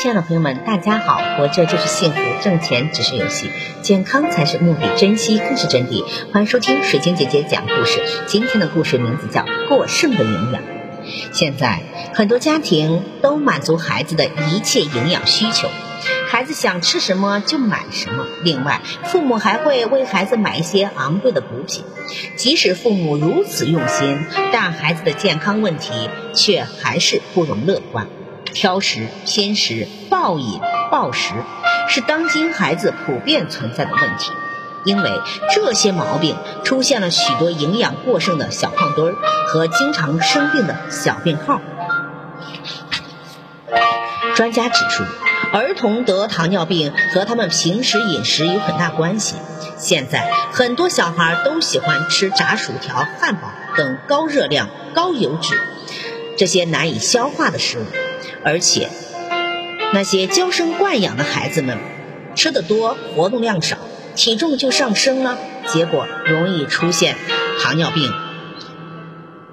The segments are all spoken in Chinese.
亲爱的朋友们，大家好！活着就是幸福，挣钱只是游戏，健康才是目的，珍惜更是真谛。欢迎收听水晶姐姐讲故事。今天的故事名字叫《过剩的营养》。现在很多家庭都满足孩子的一切营养需求，孩子想吃什么就买什么。另外，父母还会为孩子买一些昂贵的补品。即使父母如此用心，但孩子的健康问题却还是不容乐观。挑食、偏食、暴饮暴食，是当今孩子普遍存在的问题。因为这些毛病，出现了许多营养过剩的小胖墩儿和经常生病的小病号。专家指出，儿童得糖尿病和他们平时饮食有很大关系。现在很多小孩都喜欢吃炸薯条、汉堡等高热量、高油脂这些难以消化的食物。而且，那些娇生惯养的孩子们，吃的多，活动量少，体重就上升了，结果容易出现糖尿病。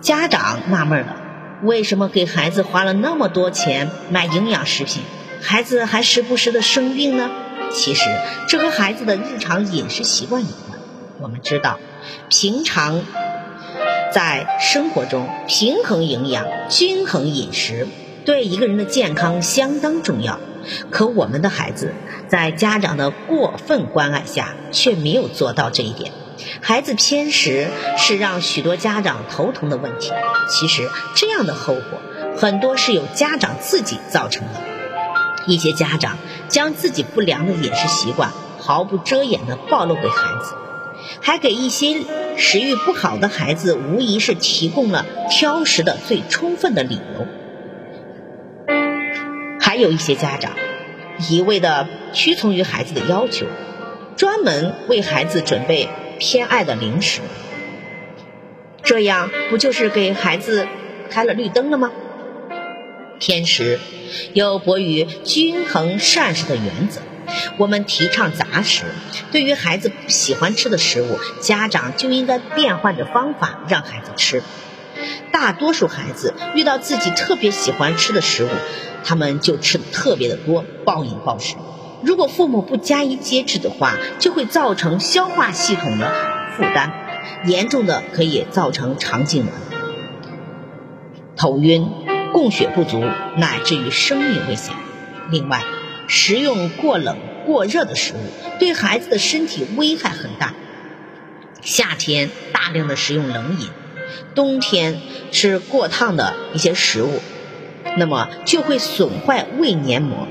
家长纳闷了，为什么给孩子花了那么多钱买营养食品，孩子还时不时的生病呢？其实，这和孩子的日常饮食习惯有关。我们知道，平常在生活中平衡营养、均衡饮食。对一个人的健康相当重要，可我们的孩子在家长的过分关爱下却没有做到这一点。孩子偏食是让许多家长头疼的问题。其实这样的后果很多是由家长自己造成的。一些家长将自己不良的饮食习惯毫不遮掩地暴露给孩子，还给一些食欲不好的孩子无疑是提供了挑食的最充分的理由。还有一些家长一味的屈从于孩子的要求，专门为孩子准备偏爱的零食，这样不就是给孩子开了绿灯了吗？偏食有悖于均衡膳食的原则，我们提倡杂食。对于孩子不喜欢吃的食物，家长就应该变换着方法让孩子吃。大多数孩子遇到自己特别喜欢吃的食物，他们就吃的特别的多，暴饮暴食。如果父母不加以节制的话，就会造成消化系统的负担，严重的可以造成肠痉挛、头晕、供血不足，乃至于生命危险。另外，食用过冷、过热的食物对孩子的身体危害很大。夏天大量的食用冷饮。冬天吃过烫的一些食物，那么就会损坏胃黏膜。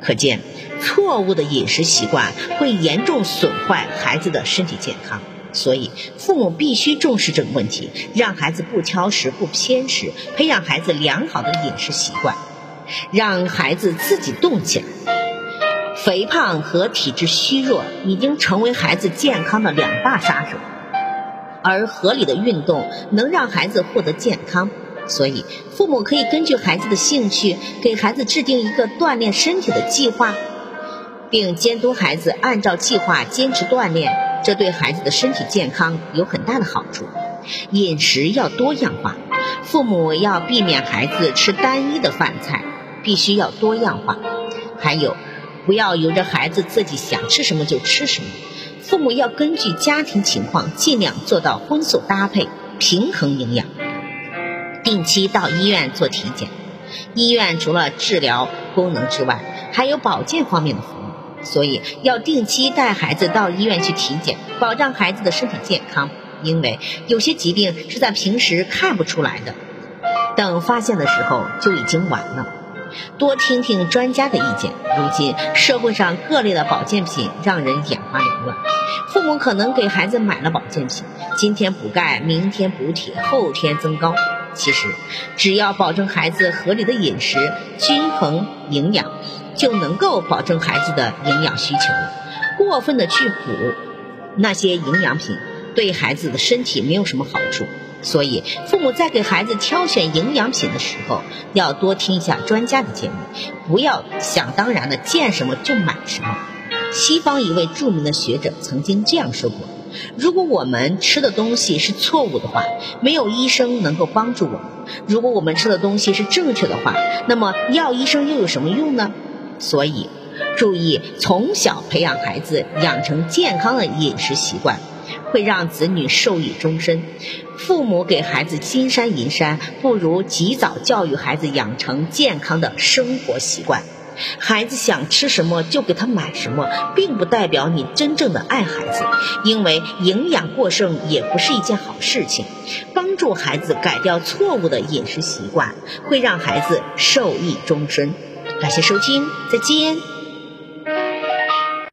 可见，错误的饮食习惯会严重损坏孩子的身体健康。所以，父母必须重视这个问题，让孩子不挑食、不偏食，培养孩子良好的饮食习惯，让孩子自己动起来。肥胖和体质虚弱已经成为孩子健康的两大杀手。而合理的运动能让孩子获得健康，所以父母可以根据孩子的兴趣，给孩子制定一个锻炼身体的计划，并监督孩子按照计划坚持锻炼，这对孩子的身体健康有很大的好处。饮食要多样化，父母要避免孩子吃单一的饭菜，必须要多样化。还有，不要由着孩子自己想吃什么就吃什么。父母要根据家庭情况，尽量做到荤素搭配，平衡营养。定期到医院做体检，医院除了治疗功能之外，还有保健方面的服务，所以要定期带孩子到医院去体检，保障孩子的身体健康。因为有些疾病是在平时看不出来的，等发现的时候就已经晚了。多听听专家的意见。如今社会上各类的保健品让人眼花缭乱，父母可能给孩子买了保健品，今天补钙，明天补铁，后天增高。其实，只要保证孩子合理的饮食、均衡营养，就能够保证孩子的营养需求。过分的去补那些营养品，对孩子的身体没有什么好处。所以，父母在给孩子挑选营养品的时候，要多听一下专家的建议，不要想当然的见什么就买什么。西方一位著名的学者曾经这样说过：“如果我们吃的东西是错误的话，没有医生能够帮助我们；如果我们吃的东西是正确的话，那么要医生又有什么用呢？所以，注意从小培养孩子养成健康的饮食习惯，会让子女受益终身。父母给孩子金山银山，不如及早教育孩子养成健康的生活习惯。孩子想吃什么就给他买什么，并不代表你真正的爱孩子，因为营养过剩也不是一件好事情。帮助孩子改掉错误的饮食习惯，会让孩子受益终身。感谢收听，再见。